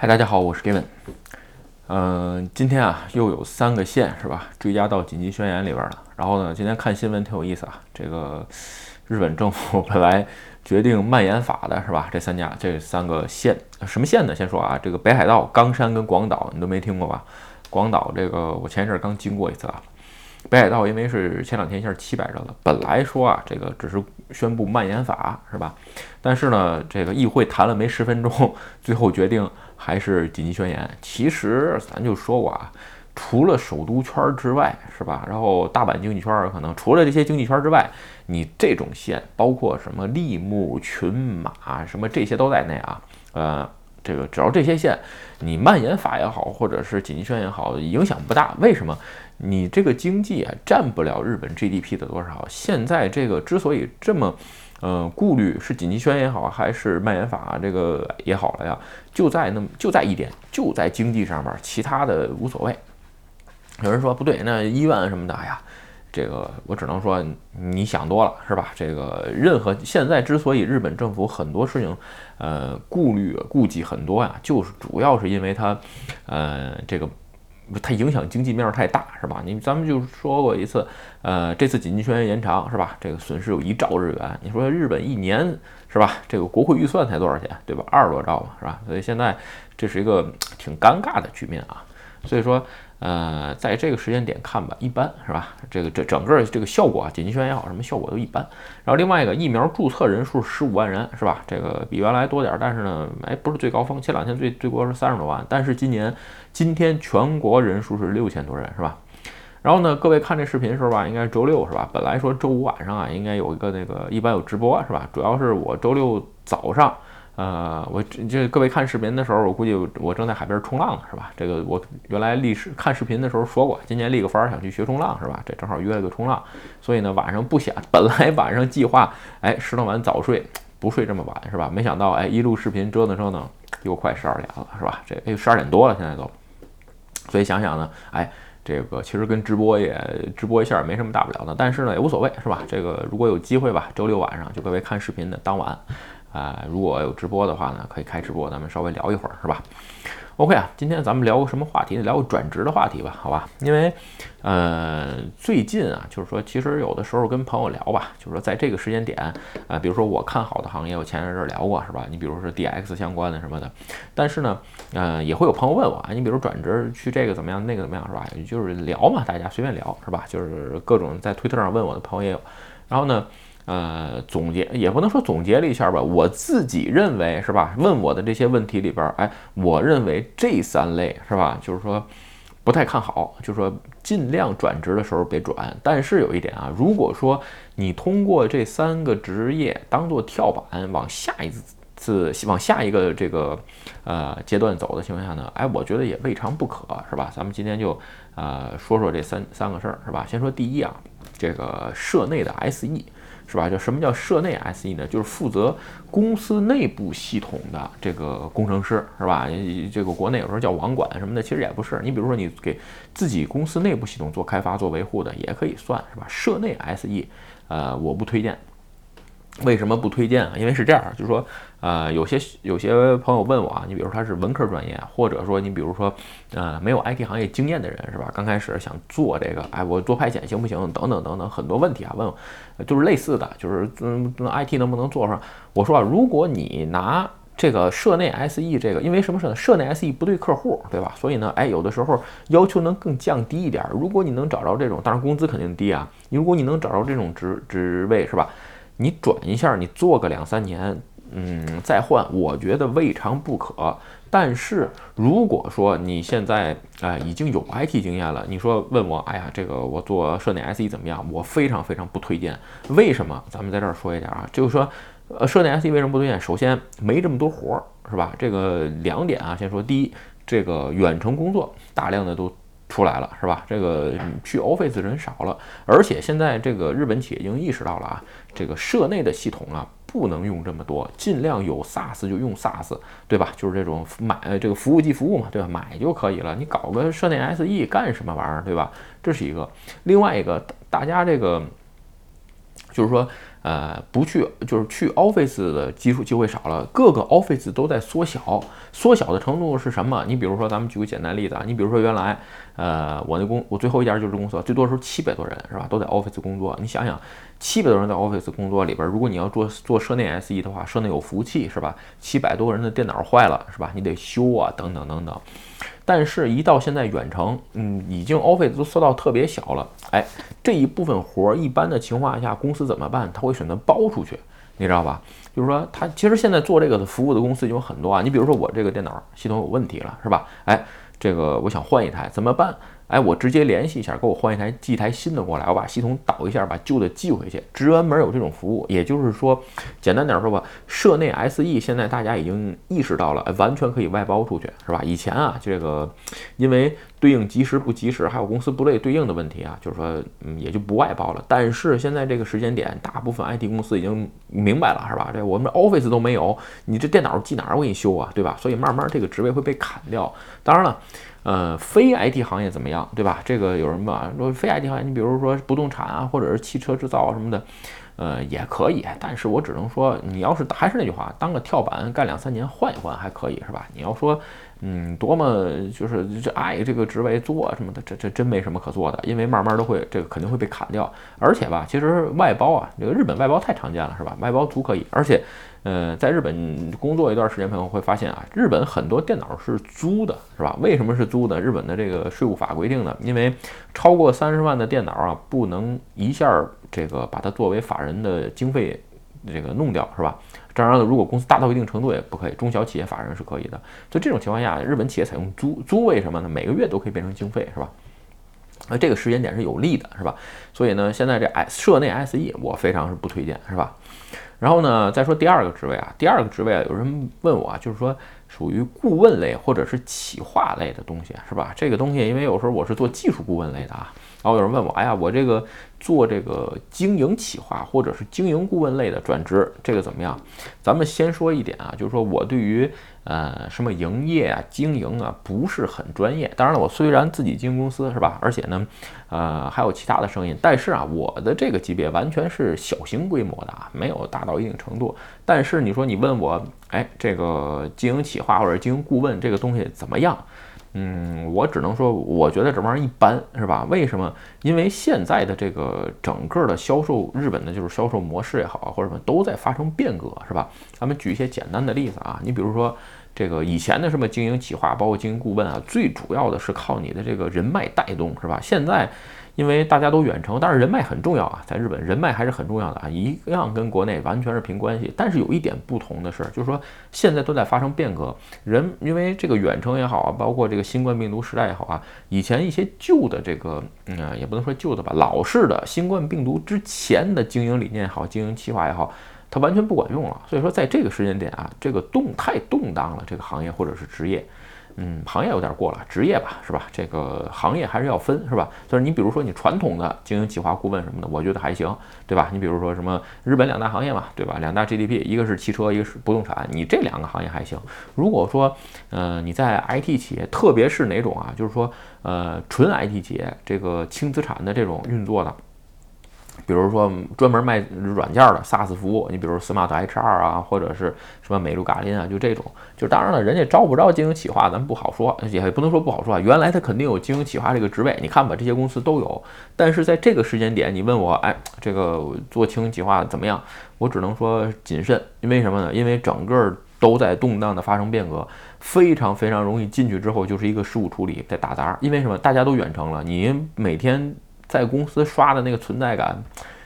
嗨，大家好，我是 Gavin。嗯，今天啊又有三个县是吧？追加到紧急宣言里边了。然后呢，今天看新闻挺有意思啊。这个日本政府本来决定蔓延法的是吧？这三家这三个县什么县呢？先说啊，这个北海道、冈山跟广岛你都没听过吧？广岛这个我前一阵刚经过一次啊。北海道因为是前两天一下七百人了，本来说啊这个只是宣布蔓延法是吧？但是呢，这个议会谈了没十分钟，最后决定。还是紧急宣言。其实咱就说过啊，除了首都圈之外，是吧？然后大阪经济圈可能除了这些经济圈之外，你这种县，包括什么立木、群马，什么这些都在内啊。呃，这个只要这些线，你蔓延法也好，或者是紧急宣言也好，影响不大。为什么？你这个经济啊，占不了日本 GDP 的多少。现在这个之所以这么。呃，顾虑是紧急宣言也好，还是蔓延法这个也好了呀，就在那么就在一点，就在经济上面，其他的无所谓。有人说不对，那医院什么的，哎呀，这个我只能说你想多了，是吧？这个任何现在之所以日本政府很多事情，呃，顾虑顾忌很多呀，就是主要是因为它，呃，这个。它影响经济面太大，是吧？你咱们就说过一次，呃，这次紧急宣言延长，是吧？这个损失有一兆日元。你说日本一年，是吧？这个国会预算才多少钱，对吧？二十多兆嘛，是吧？所以现在这是一个挺尴尬的局面啊。所以说。呃，在这个时间点看吧，一般是吧？这个这整个这个效果啊，紧急宣言也好，什么效果都一般。然后另外一个疫苗注册人数十五万人是吧？这个比原来多点，但是呢，哎，不是最高峰，前两天最最多是三十多万，但是今年今天全国人数是六千多人是吧？然后呢，各位看这视频的时候吧，应该是周六是吧？本来说周五晚上啊，应该有一个那个一般有直播是吧？主要是我周六早上。呃，我这各位看视频的时候，我估计我正在海边冲浪呢，是吧？这个我原来历史看视频的时候说过，今年立个法儿想去学冲浪，是吧？这正好约了个冲浪，所以呢晚上不想，本来晚上计划，哎，十点晚早睡，不睡这么晚，是吧？没想到，哎，一录视频折腾折腾，又快十二点了，是吧？这哎十二点多了，现在都，所以想想呢，哎，这个其实跟直播也直播一下没什么大不了的，但是呢也无所谓，是吧？这个如果有机会吧，周六晚上就各位看视频的当晚。啊，如果有直播的话呢，可以开直播，咱们稍微聊一会儿，是吧？OK 啊，今天咱们聊个什么话题？聊个转职的话题吧，好吧？因为，呃，最近啊，就是说，其实有的时候跟朋友聊吧，就是说，在这个时间点啊，比如说我看好的行业，我前一阵儿聊过，是吧？你比如说 DX 相关的什么的，但是呢，呃，也会有朋友问我啊，你比如转职去这个怎么样，那个怎么样，是吧？就是聊嘛，大家随便聊，是吧？就是各种在推特上问我的朋友也有，然后呢。呃，总结也不能说总结了一下吧，我自己认为是吧？问我的这些问题里边，哎，我认为这三类是吧？就是说不太看好，就是说尽量转职的时候别转。但是有一点啊，如果说你通过这三个职业当做跳板往下一次往下一个这个呃阶段走的情况下呢，哎，我觉得也未尝不可，是吧？咱们今天就呃说说这三三个事儿，是吧？先说第一啊，这个社内的 SE。是吧？就什么叫社内 SE 呢？就是负责公司内部系统的这个工程师，是吧？这个国内有时候叫网管什么的，其实也不是。你比如说，你给自己公司内部系统做开发、做维护的，也可以算是吧？社内 SE，呃，我不推荐。为什么不推荐啊？因为是这样，就是说，呃，有些有些朋友问我啊，你比如他是文科专业，或者说你比如说，呃，没有 IT 行业经验的人是吧？刚开始想做这个，哎，我做派遣行不行？等等等等，很多问题啊，问，就是类似的，就是嗯，IT 能不能做上？我说啊，如果你拿这个社内 SE 这个，因为什么事呢？社内 SE 不对客户，对吧？所以呢，哎，有的时候要求能更降低一点。如果你能找着这种，当然工资肯定低啊。如果你能找着这种职职位，是吧？你转一下，你做个两三年，嗯，再换，我觉得未尝不可。但是如果说你现在啊已经有 IT 经验了，你说问我，哎呀，这个我做社内 SE 怎么样？我非常非常不推荐。为什么？咱们在这儿说一点啊，就是说，呃，社内 SE 为什么不推荐？首先没这么多活儿，是吧？这个两点啊，先说第一，这个远程工作大量的都。出来了是吧？这个去 Office 人少了，而且现在这个日本企业已经意识到了啊，这个社内的系统啊不能用这么多，尽量有 SaaS 就用 SaaS，对吧？就是这种买这个服务即服务嘛，对吧？买就可以了，你搞个社内 SE 干什么玩意儿，对吧？这是一个。另外一个，大家这个就是说，呃，不去就是去 Office 的基数机会少了，各个 Office 都在缩小，缩小的程度是什么？你比如说，咱们举个简单例子啊，你比如说原来，呃，我那公我最后一家就是公司，最多时候七百多人是吧？都在 Office 工作，你想想，七百多人在 Office 工作里边，如果你要做做社内 SE 的话，社内有服务器是吧？七百多个人的电脑坏了是吧？你得修啊，等等等等。但是，一到现在远程，嗯，已经 Office 都缩到特别小了，哎，这一部分活儿，一般的情况下，公司怎么办？他会选择包出去，你知道吧？就是说，他其实现在做这个的服务的公司有很多啊。你比如说，我这个电脑系统有问题了，是吧？哎，这个我想换一台，怎么办？哎，我直接联系一下，给我换一台，寄一台新的过来，我把系统导一下，把旧的寄回去。直门门有这种服务，也就是说，简单点说吧，社内 SE 现在大家已经意识到了，完全可以外包出去，是吧？以前啊，这个因为对应及时不及时，还有公司不乐意对应的问题啊，就是说，嗯，也就不外包了。但是现在这个时间点，大部分 IT 公司已经明白了，是吧？这我们 Office 都没有，你这电脑寄哪儿我给你修啊，对吧？所以慢慢这个职位会被砍掉。当然了。呃，非 IT 行业怎么样，对吧？这个有人问，说非 IT 行业，你比如说不动产啊，或者是汽车制造啊什么的，呃，也可以。但是我只能说，你要是还是那句话，当个跳板干两三年换一换还可以，是吧？你要说，嗯，多么就是这爱这个职位做什么的，这这真没什么可做的，因为慢慢都会这个肯定会被砍掉。而且吧，其实外包啊，这个日本外包太常见了，是吧？外包足可以，而且。呃，在日本工作一段时间，朋友会发现啊，日本很多电脑是租的，是吧？为什么是租的？日本的这个税务法规定的，因为超过三十万的电脑啊，不能一下这个把它作为法人的经费这个弄掉，是吧？当然了，如果公司大到一定程度也不可以，中小企业法人是可以的。所以这种情况下，日本企业采用租租，为什么呢？每个月都可以变成经费，是吧？那这个时间点是有利的，是吧？所以呢，现在这 S 社内 SE 我非常是不推荐，是吧？然后呢，再说第二个职位啊，第二个职位啊，有人问我啊，就是说属于顾问类或者是企划类的东西，是吧？这个东西，因为有时候我是做技术顾问类的啊，然后有人问我，哎呀，我这个做这个经营企划或者是经营顾问类的转职，这个怎么样？咱们先说一点啊，就是说我对于。呃，什么营业啊、经营啊，不是很专业。当然了，我虽然自己经营公司是吧，而且呢，呃，还有其他的生意，但是啊，我的这个级别完全是小型规模的啊，没有大到一定程度。但是你说你问我，哎，这个经营企划或者经营顾问这个东西怎么样？嗯，我只能说，我觉得这玩意儿一般，是吧？为什么？因为现在的这个整个的销售，日本的就是销售模式也好，或者什么都在发生变革，是吧？咱们举一些简单的例子啊，你比如说。这个以前的什么经营企划，包括经营顾问啊，最主要的是靠你的这个人脉带动，是吧？现在因为大家都远程，但是人脉很重要啊，在日本人脉还是很重要的啊，一样跟国内完全是凭关系。但是有一点不同的是，就是说现在都在发生变革，人因为这个远程也好啊，包括这个新冠病毒时代也好啊，以前一些旧的这个，嗯，也不能说旧的吧，老式的新冠病毒之前的经营理念也好，经营企划也好。它完全不管用了，所以说在这个时间点啊，这个动太动荡了，这个行业或者是职业，嗯，行业有点过了，职业吧，是吧？这个行业还是要分，是吧？就是你比如说你传统的经营企划顾问什么的，我觉得还行，对吧？你比如说什么日本两大行业嘛，对吧？两大 GDP，一个是汽车，一个是不动产，你这两个行业还行。如果说，呃，你在 IT 企业，特别是哪种啊，就是说，呃，纯 IT 企业，这个轻资产的这种运作的。比如说专门卖软件的 SaaS 服务，你比如 Smart HR 啊，或者是什么美露嘎林啊，就这种。就当然了，人家招不招经营企划，咱不好说，也不能说不好说啊。原来他肯定有经营企划这个职位，你看吧，这些公司都有。但是在这个时间点，你问我，哎，这个做经营企划怎么样？我只能说谨慎，因为什么呢？因为整个都在动荡的发生变革，非常非常容易进去之后就是一个事务处理在打杂。因为什么？大家都远程了，你每天。在公司刷的那个存在感，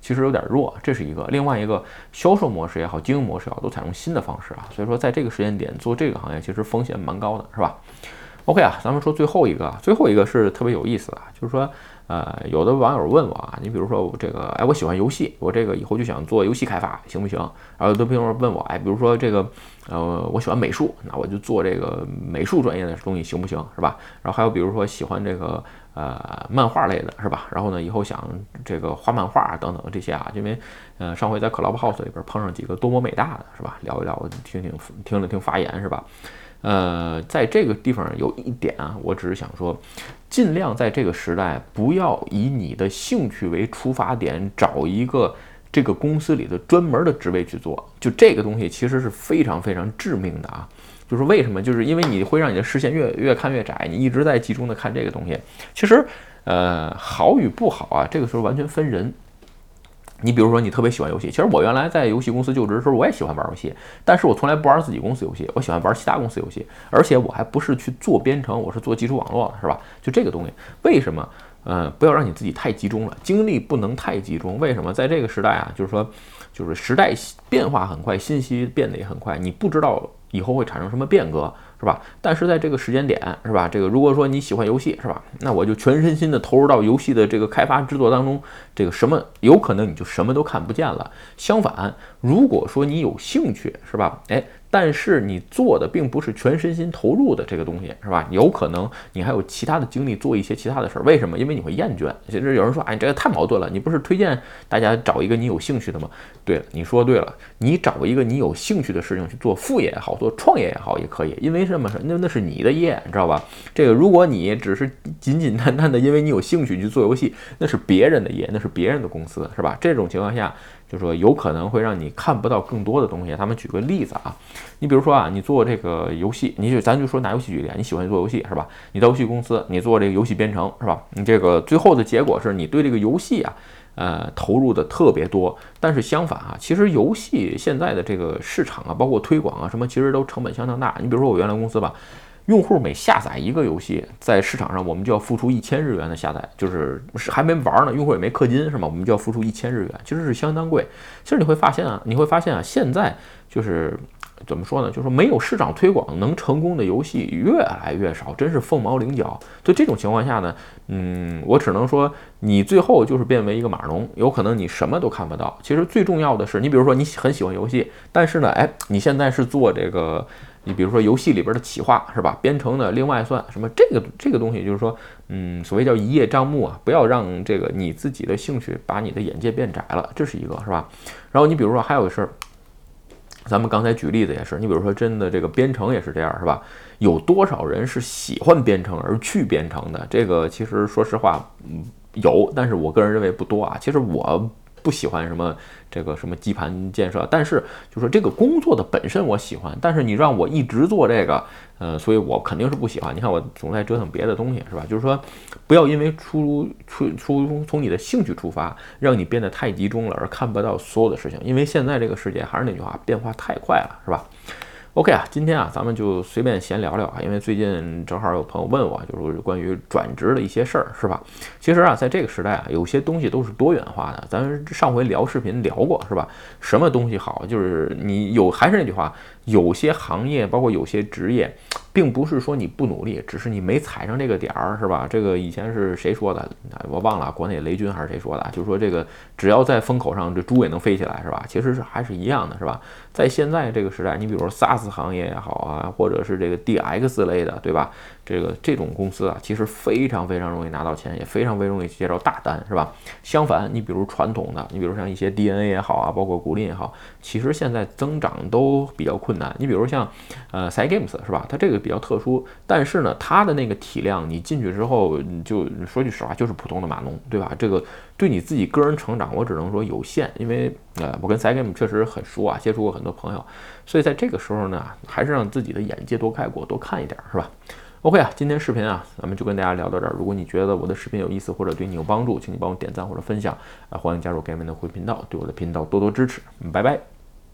其实有点弱，这是一个。另外一个，销售模式也好，经营模式也好，都采用新的方式啊。所以说，在这个时间点做这个行业，其实风险蛮高的，是吧？OK 啊，咱们说最后一个，最后一个是特别有意思的，就是说，呃，有的网友问我啊，你比如说我这个，哎，我喜欢游戏，我这个以后就想做游戏开发，行不行？然后有的朋友问我，哎，比如说这个，呃，我喜欢美术，那我就做这个美术专业的东西，行不行？是吧？然后还有比如说喜欢这个。呃，漫画类的是吧？然后呢，以后想这个画漫画等等这些啊，因为呃，上回在 Clubhouse 里边碰上几个多么美大的是吧？聊一聊，我听听听了听发言是吧？呃，在这个地方有一点啊，我只是想说，尽量在这个时代不要以你的兴趣为出发点，找一个这个公司里的专门的职位去做。就这个东西其实是非常非常致命的啊！就是为什么？就是因为你会让你的视线越越看越窄，你一直在集中的看这个东西。其实，呃，好与不好啊，这个时候完全分人。你比如说，你特别喜欢游戏，其实我原来在游戏公司就职的时候，我也喜欢玩游戏，但是我从来不玩自己公司游戏，我喜欢玩其他公司游戏，而且我还不是去做编程，我是做基础网络的，是吧？就这个东西，为什么？呃，不要让你自己太集中了，精力不能太集中。为什么？在这个时代啊，就是说，就是时代变化很快，信息变得也很快，你不知道以后会产生什么变革。是吧？但是在这个时间点，是吧？这个如果说你喜欢游戏，是吧？那我就全身心的投入到游戏的这个开发制作当中。这个什么有可能你就什么都看不见了。相反，如果说你有兴趣，是吧？哎。但是你做的并不是全身心投入的这个东西，是吧？有可能你还有其他的精力做一些其他的事儿。为什么？因为你会厌倦。其实有人说，哎，这个太矛盾了。你不是推荐大家找一个你有兴趣的吗？对了，你说对了，你找一个你有兴趣的事情去做，副业也好，做创业也好，也可以。因为什么？那那是你的业，你知道吧？这个如果你只是简简单单的因为你有兴趣去做游戏，那是别人的业，那是别人的公司，是吧？这种情况下。就说有可能会让你看不到更多的东西。咱们举个例子啊，你比如说啊，你做这个游戏，你就咱就说拿游戏举例，你喜欢做游戏是吧？你到游戏公司，你做这个游戏编程是吧？你这个最后的结果是你对这个游戏啊，呃，投入的特别多。但是相反啊，其实游戏现在的这个市场啊，包括推广啊什么，其实都成本相当大。你比如说我原来公司吧。用户每下载一个游戏，在市场上我们就要付出一千日元的下载，就是是还没玩呢，用户也没氪金是吗？我们就要付出一千日元，其实是相当贵。其实你会发现啊，你会发现啊，现在就是。怎么说呢？就是没有市场推广能成功的游戏越来越少，真是凤毛麟角。就这种情况下呢，嗯，我只能说你最后就是变为一个码农，有可能你什么都看不到。其实最重要的是，你比如说你很喜欢游戏，但是呢，哎，你现在是做这个，你比如说游戏里边的企划是吧？编程的另外算什么？这个这个东西就是说，嗯，所谓叫一叶障目啊，不要让这个你自己的兴趣把你的眼界变窄了，这是一个是吧？然后你比如说还有个事儿。咱们刚才举例子也是，你比如说真的这个编程也是这样，是吧？有多少人是喜欢编程而去编程的？这个其实说实话，嗯，有，但是我个人认为不多啊。其实我。不喜欢什么这个什么基盘建设，但是就说这个工作的本身我喜欢，但是你让我一直做这个，呃，所以我肯定是不喜欢。你看我总在折腾别的东西，是吧？就是说，不要因为出出出从你的兴趣出发，让你变得太集中了，而看不到所有的事情。因为现在这个世界还是那句话，变化太快了，是吧？OK 啊，今天啊，咱们就随便闲聊聊啊，因为最近正好有朋友问我，就是关于转职的一些事儿，是吧？其实啊，在这个时代啊，有些东西都是多元化的。咱上回聊视频聊过，是吧？什么东西好，就是你有，还是那句话，有些行业，包括有些职业。并不是说你不努力，只是你没踩上这个点儿，是吧？这个以前是谁说的？我忘了，国内雷军还是谁说的？就是说这个只要在风口上，这猪也能飞起来，是吧？其实是还是一样的，是吧？在现在这个时代，你比如说 SaaS 行业也好啊，或者是这个 DX 类的，对吧？这个这种公司啊，其实非常非常容易拿到钱，也非常非常容易接到大单，是吧？相反，你比如传统的，你比如像一些 DNA 也好啊，包括古林也好，其实现在增长都比较困难。你比如像呃 Cygames 是吧？它这个比较特殊，但是呢，它的那个体量，你进去之后，就说句实话，就是普通的码农，对吧？这个对你自己个人成长，我只能说有限，因为呃，我跟 Cygames 确实很熟啊，接触过很多朋友，所以在这个时候呢，还是让自己的眼界多开阔，多看一点，是吧？OK 啊，今天视频啊，咱们就跟大家聊到这儿。如果你觉得我的视频有意思或者对你有帮助，请你帮我点赞或者分享啊，欢迎加入 Game 的会频道，对我的频道多多支持。拜拜。